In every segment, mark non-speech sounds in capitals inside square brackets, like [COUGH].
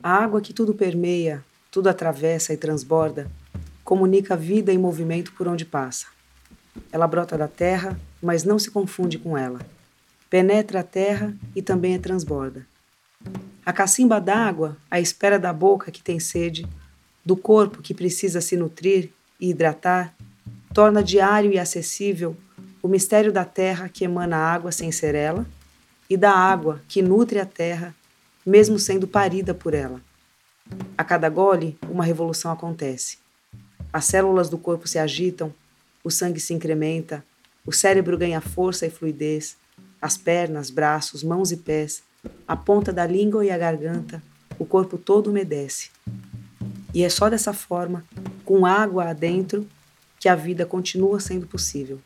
A água que tudo permeia, tudo atravessa e transborda, comunica vida e movimento por onde passa. Ela brota da terra, mas não se confunde com ela. Penetra a terra e também a transborda. A cacimba d'água, à espera da boca que tem sede, do corpo que precisa se nutrir e hidratar, torna diário e acessível o mistério da terra que emana água sem ser ela e da água que nutre a terra, mesmo sendo parida por ela. A cada gole, uma revolução acontece. As células do corpo se agitam, o sangue se incrementa, o cérebro ganha força e fluidez, as pernas, braços, mãos e pés, a ponta da língua e a garganta, o corpo todo umedece. E é só dessa forma, com água adentro, que a vida continua sendo possível.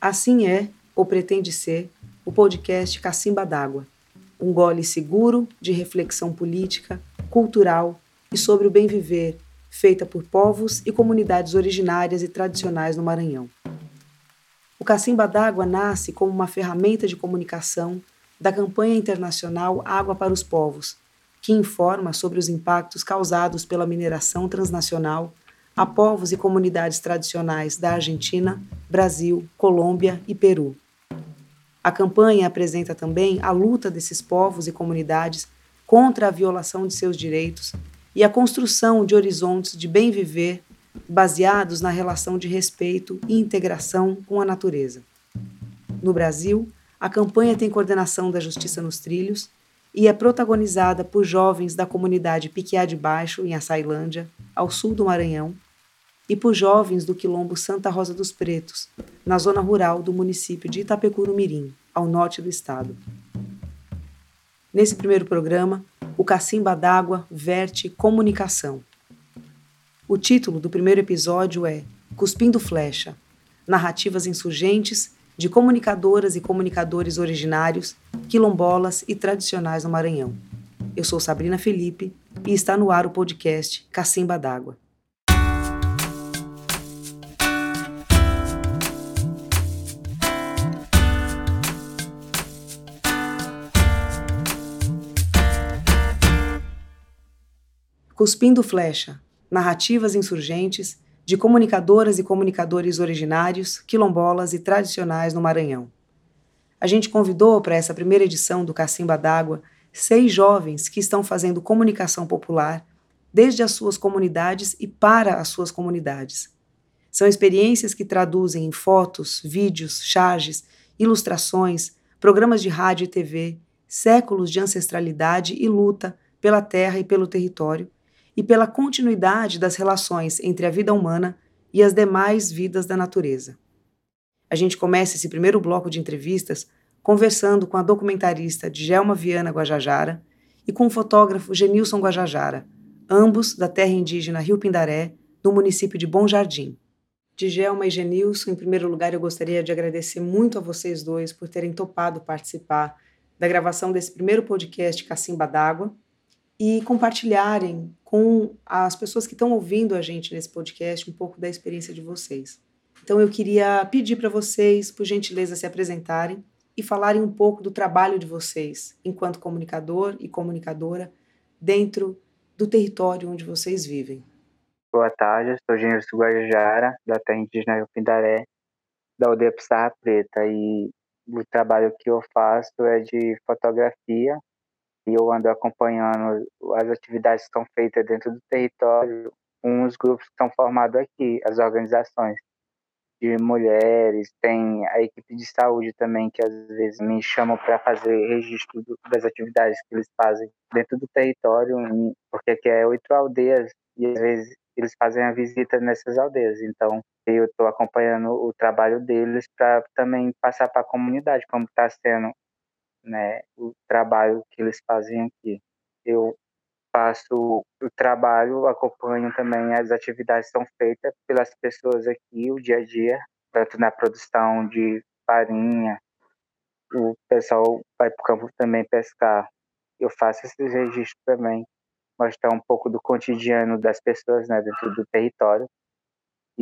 Assim é, ou pretende ser, o podcast Cacimba d'Água, um gole seguro de reflexão política, cultural e sobre o bem viver, feita por povos e comunidades originárias e tradicionais no Maranhão. O Cacimba d'Água nasce como uma ferramenta de comunicação da campanha internacional Água para os Povos, que informa sobre os impactos causados pela mineração transnacional a povos e comunidades tradicionais da Argentina, Brasil, Colômbia e Peru. A campanha apresenta também a luta desses povos e comunidades contra a violação de seus direitos e a construção de horizontes de bem viver baseados na relação de respeito e integração com a natureza. No Brasil, a campanha tem coordenação da Justiça nos Trilhos e é protagonizada por jovens da comunidade Piquiá de Baixo, em Açailândia, ao sul do Maranhão, e por jovens do Quilombo Santa Rosa dos Pretos, na zona rural do município de Itapecuru-Mirim, ao norte do estado. Nesse primeiro programa, o Cacimba d'Água verte comunicação. O título do primeiro episódio é Cuspindo Flecha Narrativas Insurgentes de comunicadoras e comunicadores originários, quilombolas e tradicionais no Maranhão. Eu sou Sabrina Felipe e está no ar o podcast Cacimba d'Água. Cuspindo Flecha Narrativas Insurgentes de comunicadoras e comunicadores originários, quilombolas e tradicionais no Maranhão. A gente convidou para essa primeira edição do Cacimba d'Água seis jovens que estão fazendo comunicação popular desde as suas comunidades e para as suas comunidades. São experiências que traduzem em fotos, vídeos, charges, ilustrações, programas de rádio e TV, séculos de ancestralidade e luta pela terra e pelo território e pela continuidade das relações entre a vida humana e as demais vidas da natureza. A gente começa esse primeiro bloco de entrevistas conversando com a documentarista Djelma Viana Guajajara e com o fotógrafo Genilson Guajajara, ambos da terra indígena Rio Pindaré, no município de Bom Jardim. Djelma e Genilson, em primeiro lugar, eu gostaria de agradecer muito a vocês dois por terem topado participar da gravação desse primeiro podcast Cacimba d'Água, e compartilharem com as pessoas que estão ouvindo a gente nesse podcast um pouco da experiência de vocês. Então eu queria pedir para vocês, por gentileza, se apresentarem e falarem um pouco do trabalho de vocês enquanto comunicador e comunicadora dentro do território onde vocês vivem. Boa tarde, eu sou Gênesis Guajajara, da terra indígena Pindaré, da aldeia Pissarra Preta, e o trabalho que eu faço é de fotografia e eu ando acompanhando as atividades que estão feitas dentro do território com os grupos que estão formados aqui, as organizações de mulheres, tem a equipe de saúde também que às vezes me chamam para fazer registro das atividades que eles fazem dentro do território, porque aqui é oito aldeias e às vezes eles fazem a visita nessas aldeias. Então eu estou acompanhando o trabalho deles para também passar para a comunidade como está sendo né, o trabalho que eles fazem aqui. Eu faço o trabalho, acompanho também as atividades que são feitas pelas pessoas aqui, o dia a dia, tanto na produção de farinha, o pessoal vai para o campo também pescar. Eu faço esses registros também, mostrar um pouco do cotidiano das pessoas né, dentro do território.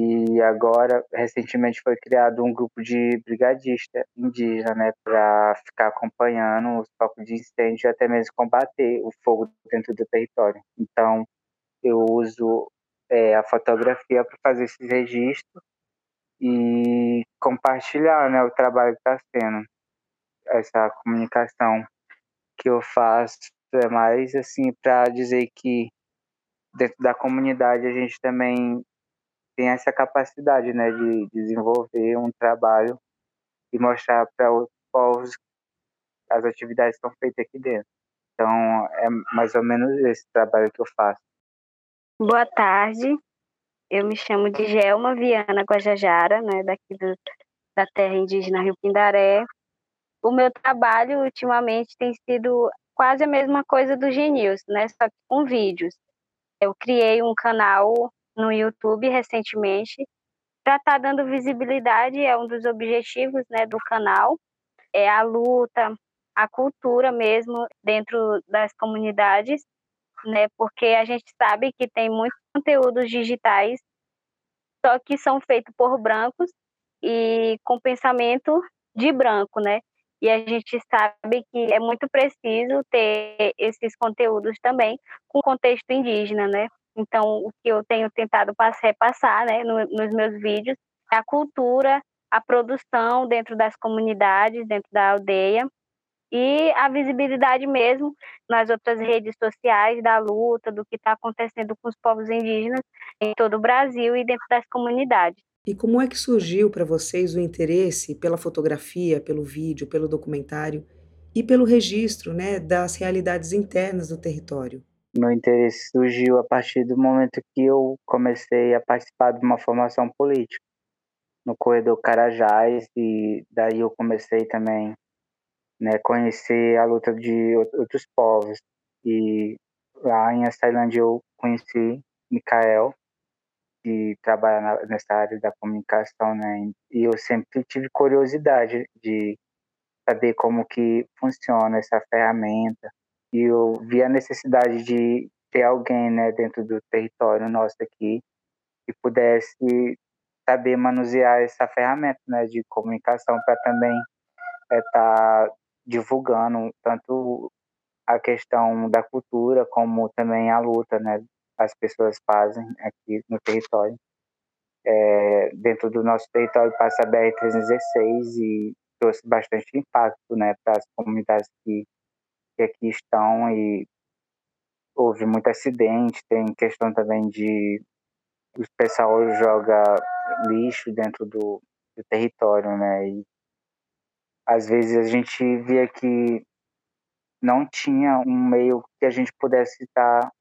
E agora, recentemente, foi criado um grupo de brigadista indígena, né, para ficar acompanhando os focos de incêndio e até mesmo combater o fogo dentro do território. Então, eu uso é, a fotografia para fazer esses registros e compartilhar né, o trabalho que está sendo. Essa comunicação que eu faço é mais assim para dizer que dentro da comunidade a gente também tem essa capacidade né, de desenvolver um trabalho e mostrar para os povos as atividades que são feitas aqui dentro. Então, é mais ou menos esse trabalho que eu faço. Boa tarde, eu me chamo de Gelma Viana Guajajara, né, daqui do, da terra indígena Rio Pindaré. O meu trabalho ultimamente tem sido quase a mesma coisa do Genils, né, só que com vídeos. Eu criei um canal no YouTube recentemente para estar tá dando visibilidade, é um dos objetivos né, do canal, é a luta, a cultura mesmo dentro das comunidades né? Porque a gente sabe que tem muitos conteúdos digitais, só que são feitos por brancos e com pensamento de branco, né? E a gente sabe que é muito preciso ter esses conteúdos também com contexto indígena, né? Então, o que eu tenho tentado repassar, né, nos meus vídeos, é a cultura, a produção dentro das comunidades, dentro da aldeia, e a visibilidade mesmo nas outras redes sociais da luta, do que está acontecendo com os povos indígenas em todo o Brasil e dentro das comunidades. E como é que surgiu para vocês o interesse pela fotografia, pelo vídeo, pelo documentário e pelo registro né, das realidades internas do território? Meu interesse surgiu a partir do momento que eu comecei a participar de uma formação política no corredor Carajás e daí eu comecei também né, conhecer a luta de outros povos. E lá em Açailândia eu conheci Mikael, que trabalha nessa área da comunicação, né? E eu sempre tive curiosidade de saber como que funciona essa ferramenta. E eu vi a necessidade de ter alguém, né, dentro do território nosso aqui que pudesse saber manusear essa ferramenta, né, de comunicação para também estar é, tá divulgando tanto a questão da cultura como também a luta, né? As pessoas fazem aqui no território. É, dentro do nosso território passa a BR-316 e trouxe bastante impacto, né, para as comunidades que, que aqui estão e houve muito acidente, tem questão também de o pessoal joga lixo dentro do, do território, né, e às vezes a gente via que não tinha um meio que a gente pudesse estar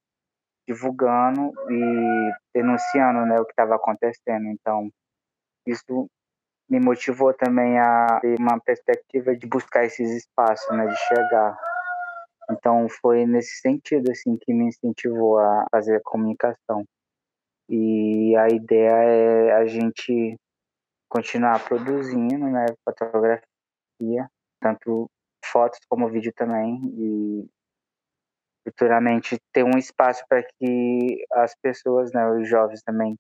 divulgando e denunciando né, o que estava acontecendo. Então, isso me motivou também a ter uma perspectiva de buscar esses espaços, né, de chegar. Então, foi nesse sentido assim que me incentivou a fazer a comunicação. E a ideia é a gente continuar produzindo, né, fotografia tanto fotos como vídeo também, e futuramente ter um espaço para que as pessoas, né, os jovens também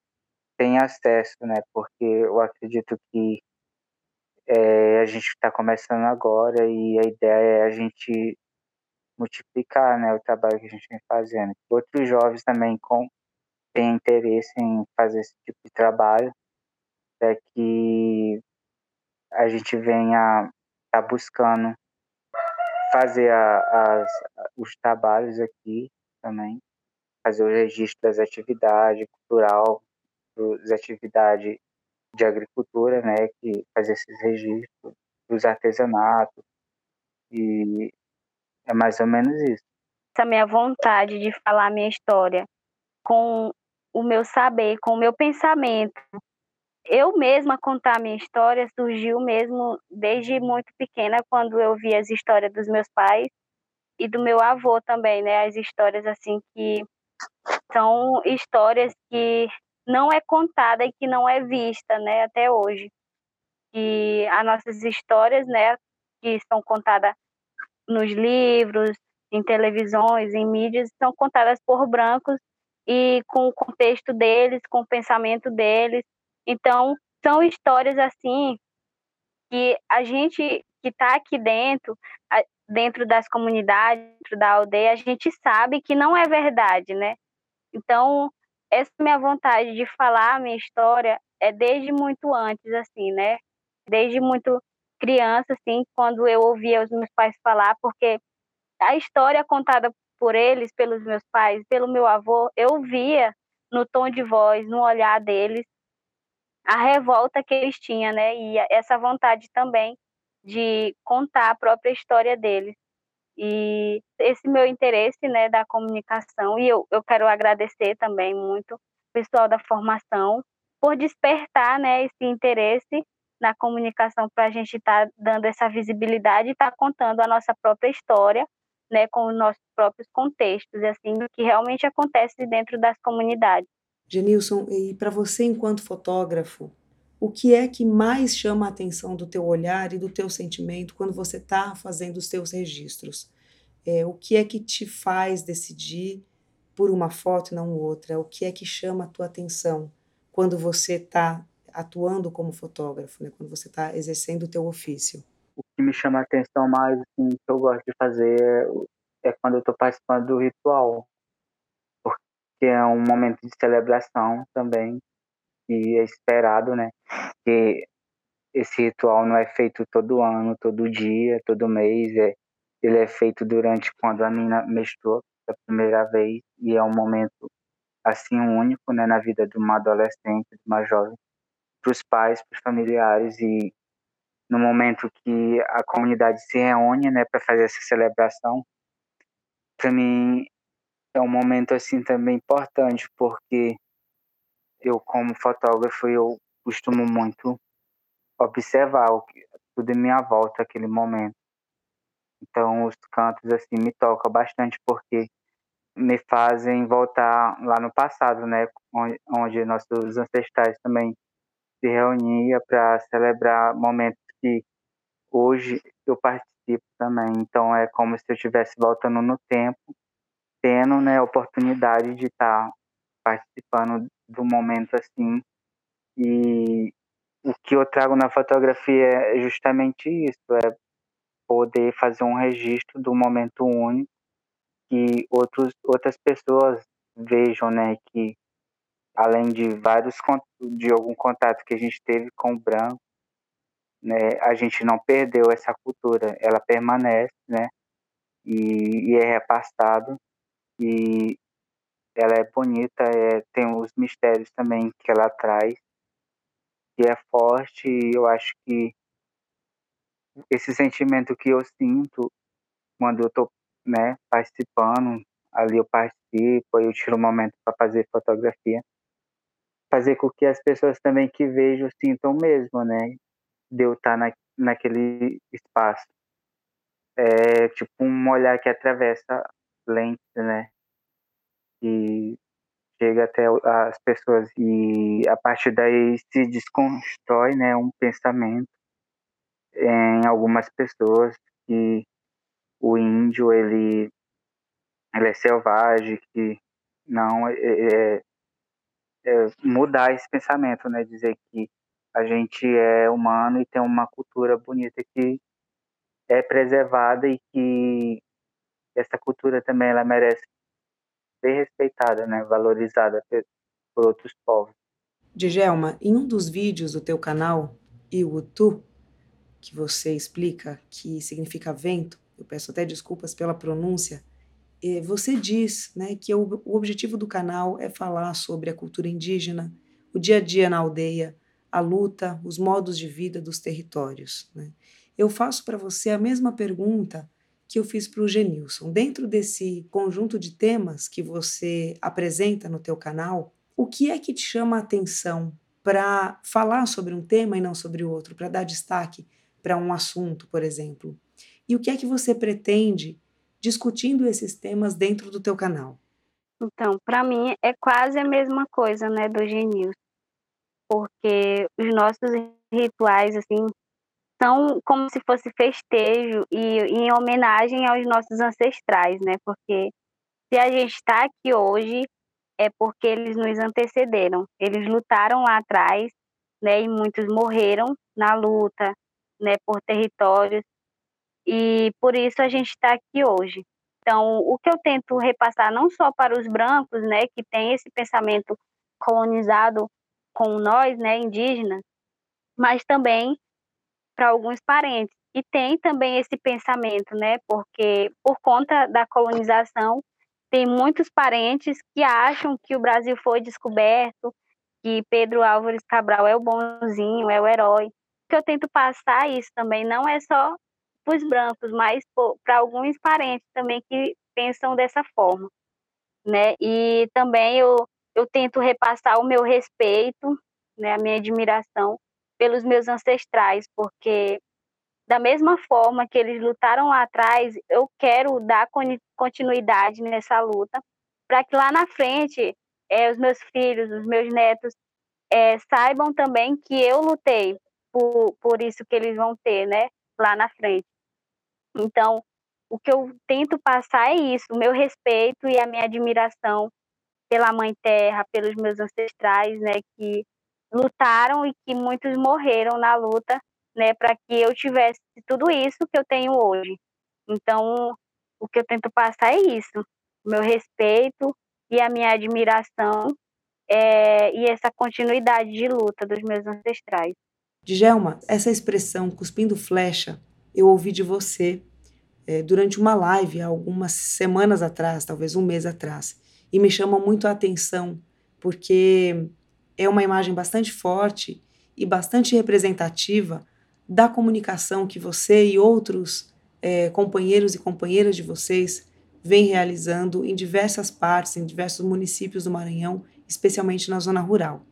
tenham acesso, né, porque eu acredito que é, a gente está começando agora e a ideia é a gente multiplicar, né, o trabalho que a gente vem fazendo. Outros jovens também com, têm interesse em fazer esse tipo de trabalho, para que a gente venha está buscando fazer a, as, os trabalhos aqui também, fazer o registro das atividades cultural, das atividades de agricultura, né, que fazer esses registros, dos artesanatos, e é mais ou menos isso. Essa minha vontade de falar a minha história com o meu saber, com o meu pensamento, eu mesma contar minha história surgiu mesmo desde muito pequena, quando eu vi as histórias dos meus pais e do meu avô também, né? As histórias assim que são histórias que não é contada e que não é vista, né, até hoje. E as nossas histórias, né, que são contadas nos livros, em televisões, em mídias, são contadas por brancos e com o contexto deles, com o pensamento deles, Então, são histórias assim que a gente que está aqui dentro, dentro das comunidades, dentro da aldeia, a gente sabe que não é verdade, né? Então, essa minha vontade de falar a minha história é desde muito antes, assim, né? Desde muito criança, assim, quando eu ouvia os meus pais falar, porque a história contada por eles, pelos meus pais, pelo meu avô, eu via no tom de voz, no olhar deles, a revolta que eles tinham, né? E essa vontade também de contar a própria história deles. E esse meu interesse, né, da comunicação, e eu, eu quero agradecer também muito o pessoal da formação por despertar, né, esse interesse na comunicação para a gente estar tá dando essa visibilidade e estar tá contando a nossa própria história, né, com os nossos próprios contextos, assim, do que realmente acontece dentro das comunidades. Genilson, e para você enquanto fotógrafo, o que é que mais chama a atenção do teu olhar e do teu sentimento quando você está fazendo os teus registros? É, o que é que te faz decidir por uma foto e não outra? O que é que chama a tua atenção quando você está atuando como fotógrafo, né? quando você está exercendo o teu ofício? O que me chama a atenção mais, assim, que eu gosto de fazer é, quando eu estou participando do ritual, porque é um momento de celebração também e é esperado, né? Que esse ritual não é feito todo ano, todo dia, todo mês, é, ele é feito durante quando a menina menstrua pela primeira vez e é um momento assim único, né, na vida de uma adolescente, de uma jovem, para os pais, para os familiares e no momento que a comunidade se reúne, né, para fazer essa celebração, para mim é um momento assim também importante porque eu como fotógrafo eu costumo muito observar o que, tudo em minha volta aquele momento. Então os cantos assim me tocam bastante porque me fazem voltar lá no passado, né, onde, onde nossos ancestrais também se reuniam para celebrar momentos que hoje eu participo também. Então é como se eu estivesse voltando no tempo, tendo né, a oportunidade de estar tá participando do momento assim. E o que eu trago na fotografia é justamente isso, é poder fazer um registro do momento único que outros, outras pessoas vejam, né, que além de vários de algum contato que a gente teve com o branco, né, a gente não perdeu essa cultura, ela permanece, né, e, e é repassado e ela é bonita, é, tem os mistérios também que ela traz, e é forte, e eu acho que esse sentimento que eu sinto quando eu tô, né, participando, ali eu participo, eu tiro um momento para fazer fotografia, fazer com que as pessoas também que vejam sintam mesmo, né, de eu estar tá na, naquele espaço. É tipo um olhar que atravessa lentes, né, e chega até as pessoas e a partir daí se desconstrói, né, um pensamento em algumas pessoas que o índio ele ele é selvagem, que não é, é, mudar esse pensamento, né, dizer que a gente é humano e tem uma cultura bonita que é preservada e que essa cultura também ela merece ser respeitada, né, valorizada por outros povos. Djalma, em um dos vídeos do teu canal, Iwutu, que você explica que significa vento, eu peço até desculpas pela pronúncia, você diz né, que o objetivo do canal é falar sobre a cultura indígena, o dia a dia na aldeia, a luta, os modos de vida dos territórios. Né? Eu faço para você a mesma pergunta que eu fiz para o Genilson. Dentro desse conjunto de temas que você apresenta no teu canal, o que é que te chama a atenção para falar sobre um tema e não sobre o outro, para dar destaque para um assunto, por exemplo? E o que é que você pretende discutindo esses temas dentro do teu canal? Então, para mim é quase a mesma coisa, né, do Genilson. Porque os nossos rituais assim são como se fosse festejo e em homenagem aos nossos ancestrais, né? Porque se a gente está aqui hoje é porque eles nos antecederam, eles lutaram lá atrás né, e muitos morreram na luta, né, por territórios, e por isso a gente está aqui hoje. Então, o que eu tento repassar não só para os brancos, né, que tem esse pensamento colonizado com nós, né, indígenas, mas também para alguns parentes. E tem também esse pensamento, né, porque por conta da colonização, tem muitos parentes que acham que o Brasil foi descoberto, que Pedro Álvares Cabral é o bonzinho, é o herói. O que eu tento passar isso também não é só para os brancos, mas para alguns parentes também que pensam dessa forma, né? E também eu, eu tento repassar o meu respeito, né, a minha admiração pelos meus ancestrais, porque da mesma forma que eles lutaram lá atrás, eu quero dar continuidade nessa luta, para que lá na frente é, os meus filhos, os meus netos é, saibam também que eu lutei por, por isso que eles vão ter, né, lá na frente. Então, o que eu tento passar é isso, o meu respeito e a minha admiração pela Mãe Terra, pelos meus ancestrais, né, que lutaram e que muitos morreram na luta, né, para que eu tivesse tudo isso que eu tenho hoje. Então, o que eu tento passar é isso, o meu respeito e a minha admiração é, e essa continuidade de luta dos meus ancestrais. Djalma, essa expressão cuspindo flecha, eu ouvi de você é, durante uma live algumas semanas atrás, talvez um mês atrás, e me chama muito a atenção porque é uma imagem bastante forte e bastante representativa da comunicação que você e outros é, companheiros e companheiras de vocês vêm realizando em diversas partes, em diversos municípios do Maranhão, especialmente na zona rural.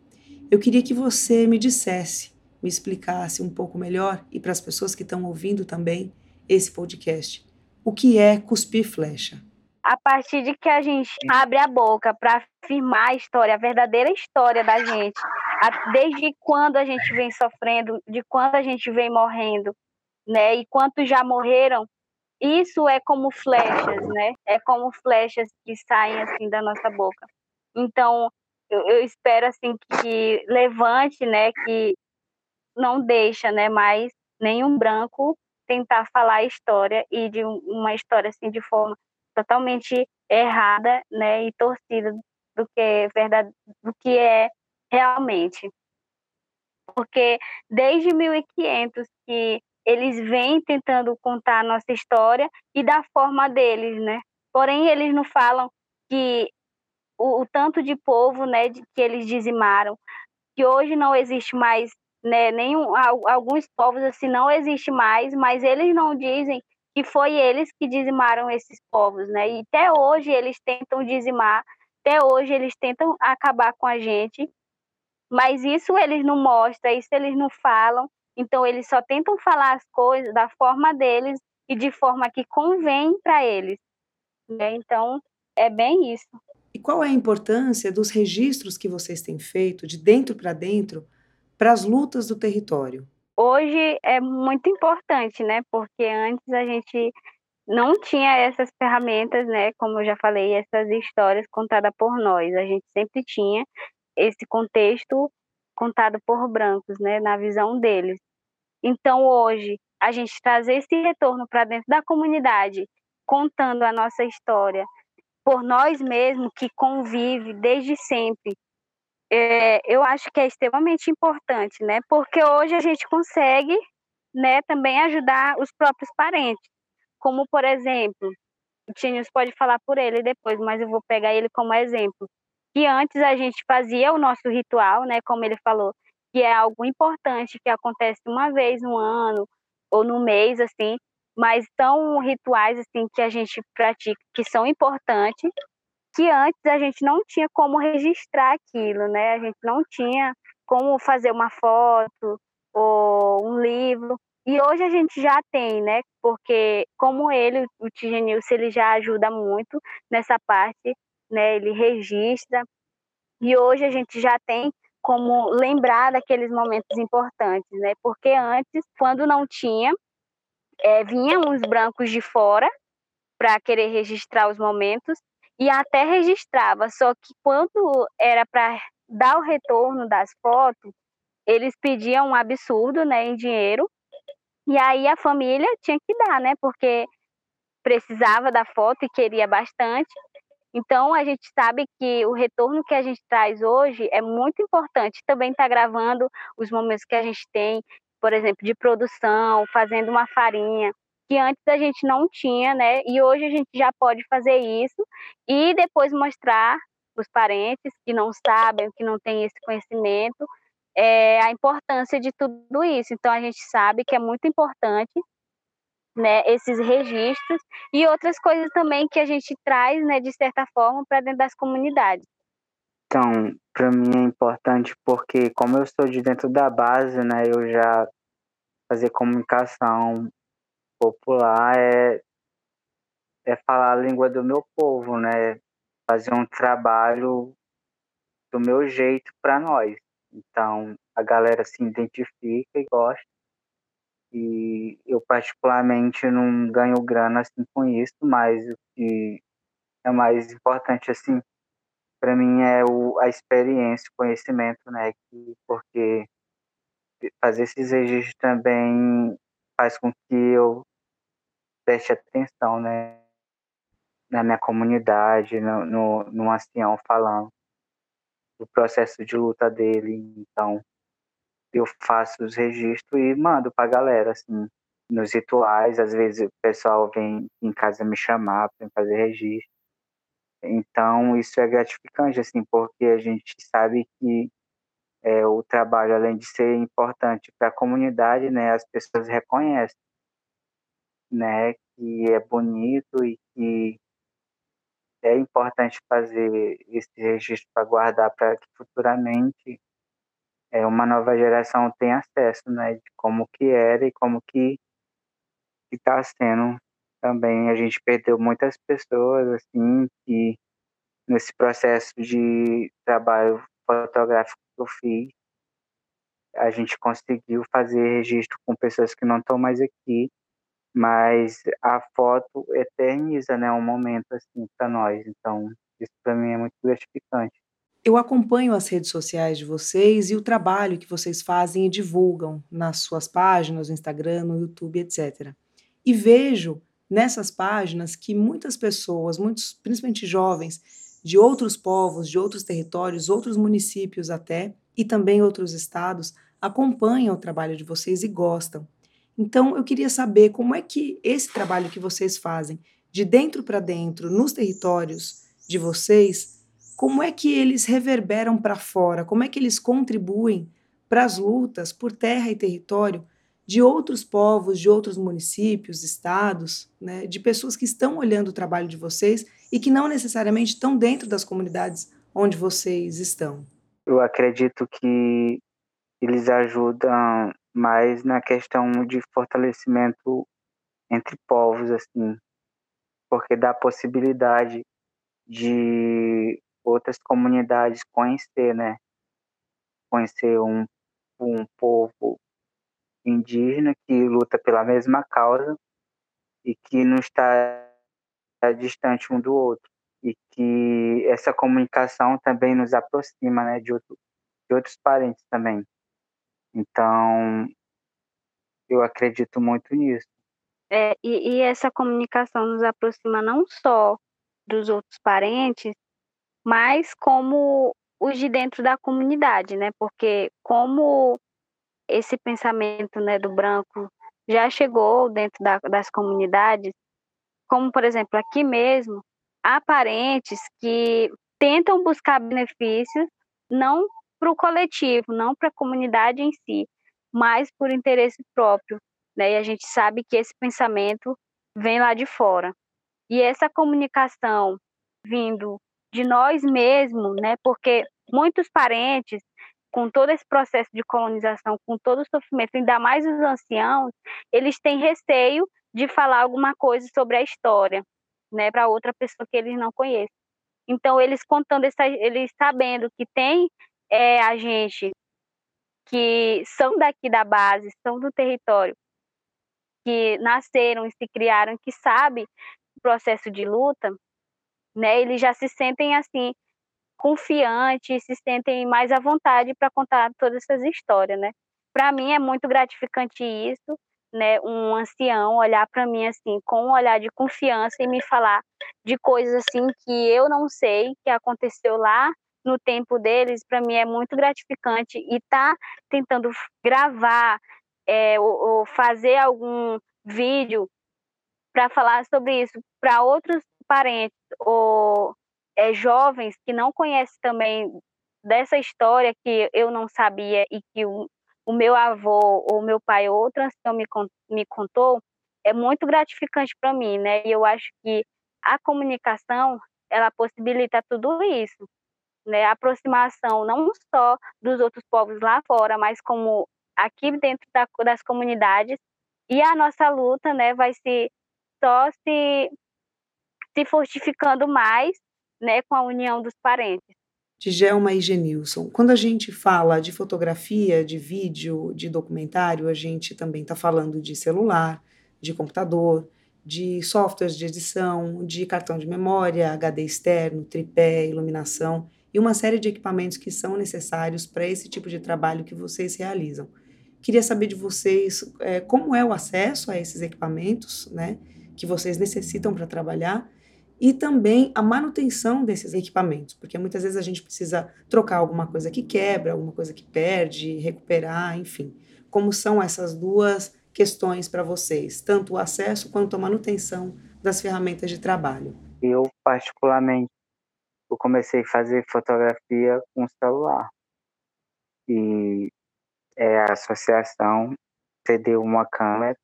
Eu queria que você me dissesse, me explicasse um pouco melhor e para as pessoas que estão ouvindo também esse podcast, o que é cuspir flecha? A partir de que a gente abre a boca para afirmar a história, a verdadeira história da gente, desde quando a gente vem sofrendo, de quando a gente vem morrendo, né? E quantos já morreram, isso é como flechas, né? É como flechas que saem assim da nossa boca. Então, eu, eu espero assim que levante, né? Que não deixa, né? Mais nenhum branco tentar falar a história e de uma história assim de forma totalmente errada, né? E torcida do que é verdade, do que é realmente. Porque desde 1500 que eles vêm tentando contar a nossa história e da forma deles, né? Porém, eles não falam que o, o tanto de povo, né, de, que eles dizimaram, que hoje não existe mais, né, nenhum, alguns povos assim não existe mais, mas eles não dizem que foi eles que dizimaram esses povos, né? E até hoje eles tentam dizimar, até hoje eles tentam acabar com a gente, mas isso eles não mostram, isso eles não falam, então eles só tentam falar as coisas da forma deles e de forma que convém para eles. Né? Então é bem isso. E qual é a importância dos registros que vocês têm feito de dentro para dentro para as lutas do território? Hoje é muito importante, né? Porque antes a gente não tinha essas ferramentas, né? Como eu já falei, essas histórias contadas por nós. A gente sempre tinha esse contexto contado por brancos, né? Na visão deles. Então hoje a gente trazer esse retorno para dentro da comunidade, contando a nossa história, por nós mesmos que convive desde sempre. É, eu acho que é extremamente importante, né? Porque hoje a gente consegue, né, também ajudar os próprios parentes, como por exemplo, o Tinius pode falar por ele depois, mas eu vou pegar ele como exemplo. Que antes a gente fazia o nosso ritual, né, como ele falou, que é algo importante que acontece uma vez no ano ou no mês, assim, mas são rituais assim que a gente pratica que são importantes, que antes a gente não tinha como registrar aquilo, né? A gente não tinha como fazer uma foto ou um livro. E hoje a gente já tem, né? Porque como ele, o Tigenilson, ele já ajuda muito nessa parte, né? Ele registra. E hoje a gente já tem como lembrar daqueles momentos importantes, né? Porque antes, quando não tinha, é, vinham os brancos de fora para querer registrar os momentos e até registrava, só que quando era para dar o retorno das fotos, eles pediam um absurdo, né, em dinheiro, e aí a família tinha que dar, né, porque precisava da foto e queria bastante. Então a gente sabe que o retorno que a gente traz hoje é muito importante. Também está gravando os momentos que a gente tem, por exemplo, de produção, fazendo uma farinha, que antes a gente não tinha, né? E hoje a gente já pode fazer isso e depois mostrar os parentes que não sabem, que não têm esse conhecimento, é, a importância de tudo isso. Então a gente sabe que é muito importante né, esses registros e outras coisas também que a gente traz, né, de certa forma, para dentro das comunidades. Então, para mim é importante porque como eu sou de dentro da base, né, eu já fazer comunicação popular é é falar a língua do meu povo, né? Fazer um trabalho do meu jeito para nós. Então, a galera se identifica e gosta. E eu, particularmente, não ganho grana assim com isso, mas o que é mais importante, assim, para mim é o, a experiência, o conhecimento, né? Que, porque fazer esses registros também faz com que eu preste atenção, né? Na minha comunidade, no, no, no ancião falando do processo de luta dele. Então, eu faço os registros e mando para a galera, assim, nos rituais. Às vezes o pessoal vem em casa me chamar para fazer registro. Então, isso é gratificante, assim, porque a gente sabe que é, o trabalho, além de ser importante para a comunidade, né, as pessoas reconhecem, né, que é bonito e que é importante fazer esse registro para guardar para que futuramente é, uma nova geração tenha acesso, né, de como que era e como que está sendo também. A gente perdeu muitas pessoas, assim, que nesse processo de trabalho fotográfico que eu fiz, a gente conseguiu fazer registro com pessoas que não estão mais aqui, mas a foto eterniza, né, um momento assim para nós. Então, isso para mim é muito gratificante. Eu acompanho as redes sociais de vocês e o trabalho que vocês fazem e divulgam nas suas páginas, no Instagram, no YouTube, etc. E vejo nessas páginas que muitas pessoas, muitos, principalmente jovens, de outros povos, de outros territórios, outros municípios até, e também outros estados, acompanham o trabalho de vocês e gostam. Então, eu queria saber como é que esse trabalho que vocês fazem, de dentro para dentro, nos territórios de vocês, como é que eles reverberam para fora, como é que eles contribuem para as lutas por terra e território de outros povos, de outros municípios, estados, né, de pessoas que estão olhando o trabalho de vocês e que não necessariamente estão dentro das comunidades onde vocês estão? Eu acredito que eles ajudam mais na questão de fortalecimento entre povos, assim, porque dá a possibilidade de outras comunidades conhecer, né? Conhecer um, um povo indígena que luta pela mesma causa e que não está distante um do outro e que essa comunicação também nos aproxima, né, de, outro, de outros parentes também. Então, eu acredito muito nisso. É, e, e essa comunicação nos aproxima não só dos outros parentes, mas como os de dentro da comunidade, né? Porque como esse pensamento né, do branco já chegou dentro da, das comunidades, como por exemplo aqui mesmo, há parentes que tentam buscar benefícios não para o coletivo, não para a comunidade em si, mas por interesse próprio, né? E a gente sabe que esse pensamento vem lá de fora. E essa comunicação vindo de nós mesmos, né? Porque muitos parentes, com todo esse processo de colonização, com todo o sofrimento, ainda mais os anciãos, eles têm receio de falar alguma coisa sobre a história, né, para outra pessoa que eles não conhecem. Então eles contando essa, eles sabendo que tem é, a gente que são daqui da base, são do território, que nasceram e se criaram, que sabe o processo de luta, né, eles já se sentem assim confiantes, se sentem mais à vontade para contar todas essas histórias, né? Para mim é muito gratificante isso, né? Um ancião olhar para mim assim com um olhar de confiança e me falar de coisas assim que eu não sei que aconteceu lá no tempo deles, para mim é muito gratificante e tá tentando gravar é, ou, ou fazer algum vídeo para falar sobre isso para outros parentes ou é, jovens que não conhecem também dessa história que eu não sabia e que o, o meu avô ou meu pai ou outro ancião me, me contou, é muito gratificante para mim, né? E eu acho que a comunicação, ela possibilita tudo isso, né? A aproximação não só dos outros povos lá fora, mas como aqui dentro da, das comunidades. E a nossa luta, né, vai se só se se fortificando mais né, com a união dos parentes. Djalma e Genilson, quando a gente fala de fotografia, de vídeo, de documentário, a gente também está falando de celular, de computador, de softwares de edição, de cartão de memória, HD externo, tripé, iluminação e uma série de equipamentos que são necessários para esse tipo de trabalho que vocês realizam. Queria saber de vocês é, como é o acesso a esses equipamentos, né, que vocês necessitam para trabalhar e também a manutenção desses equipamentos, porque muitas vezes a gente precisa trocar alguma coisa que quebra, alguma coisa que perde, recuperar, enfim. Como são essas duas questões para vocês, tanto o acesso quanto a manutenção das ferramentas de trabalho? Eu, particularmente, eu comecei a fazer fotografia com celular. E é, a associação cedeu uma câmera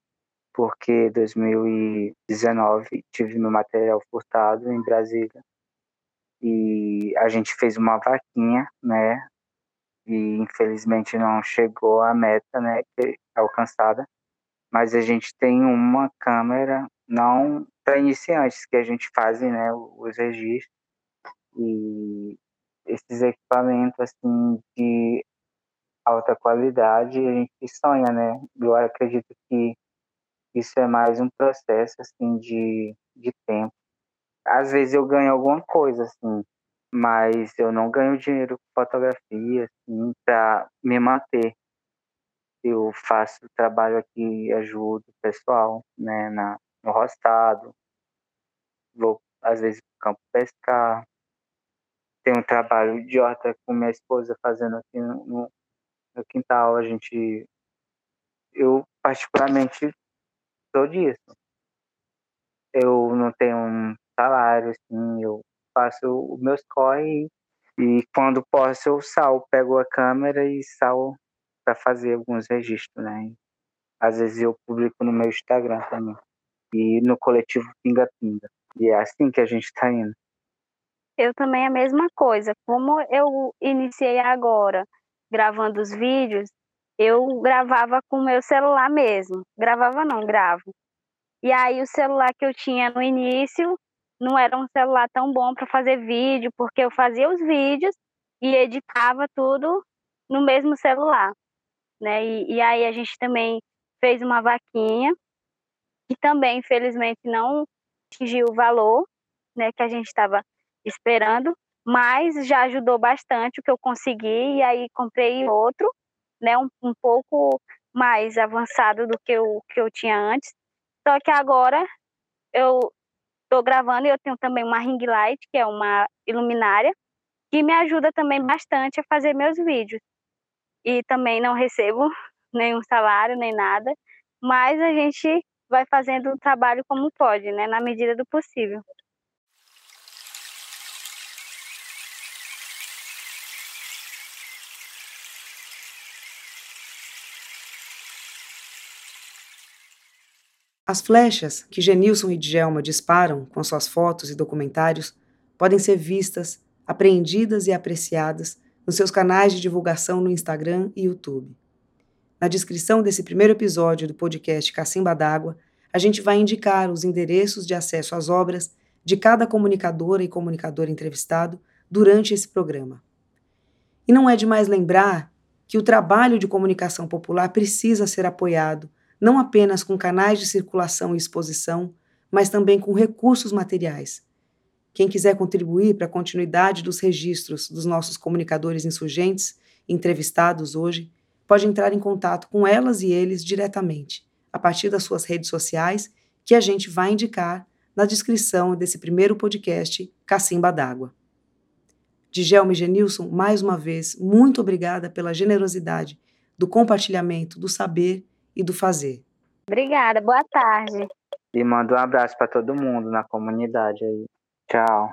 porque 2019 tive meu material furtado em Brasília e a gente fez uma vaquinha, né? E infelizmente não chegou à meta, né? Alcançada, mas a gente tem uma câmera não para iniciantes que a gente faz, né? Os registros e esses equipamentos assim de alta qualidade a gente sonha, né? Eu acredito que isso é mais um processo assim de, de tempo. Às vezes eu ganho alguma coisa assim, mas eu não ganho dinheiro com fotografia assim para me manter. Eu faço trabalho aqui, ajudo o pessoal, né, na, no rostado. Vou às vezes pro campo pescar. Tem um trabalho horta com minha esposa fazendo aqui no, no quintal. A gente eu particularmente sou disso. Eu não tenho um salário, assim, eu faço os meus corre e quando posso eu sal, pego a câmera e sal para fazer alguns registros, né? Às vezes eu publico no meu Instagram também e no coletivo Pinga Pinga. E é assim que a gente está indo. Eu também a mesma coisa. Como eu iniciei agora gravando os vídeos, eu gravava com o meu celular mesmo. Gravava não, gravo. E aí o celular que eu tinha no início não era um celular tão bom para fazer vídeo, porque eu fazia os vídeos e editava tudo no mesmo celular, né? E, e aí a gente também fez uma vaquinha que também, infelizmente, não atingiu o valor, né, que a gente estava esperando, mas já ajudou bastante o que eu consegui e aí comprei outro né, um, um pouco mais avançado do que o que eu tinha antes. Só que agora eu estou gravando e eu tenho também uma ring light, que é uma iluminária, que me ajuda também bastante a fazer meus vídeos. E também não recebo [LAUGHS] nenhum salário nem nada, mas a gente vai fazendo o trabalho como pode, né, na medida do possível. As flechas que Genilson e Djelma disparam com suas fotos e documentários podem ser vistas, apreendidas e apreciadas nos seus canais de divulgação no Instagram e YouTube. Na descrição desse primeiro episódio do podcast Cacimba d'Água, a gente vai indicar os endereços de acesso às obras de cada comunicadora e comunicador entrevistado durante esse programa. E não é demais lembrar que o trabalho de comunicação popular precisa ser apoiado não apenas com canais de circulação e exposição, mas também com recursos materiais. Quem quiser contribuir para a continuidade dos registros dos nossos comunicadores insurgentes entrevistados hoje, pode entrar em contato com elas e eles diretamente, a partir das suas redes sociais, que a gente vai indicar na descrição desse primeiro podcast Cacimba d'Água. Djalma e Genilson, mais uma vez, muito obrigada pela generosidade do compartilhamento do saber e do fazer. Obrigada, boa tarde. E mando um abraço para todo mundo na comunidade aí. Tchau.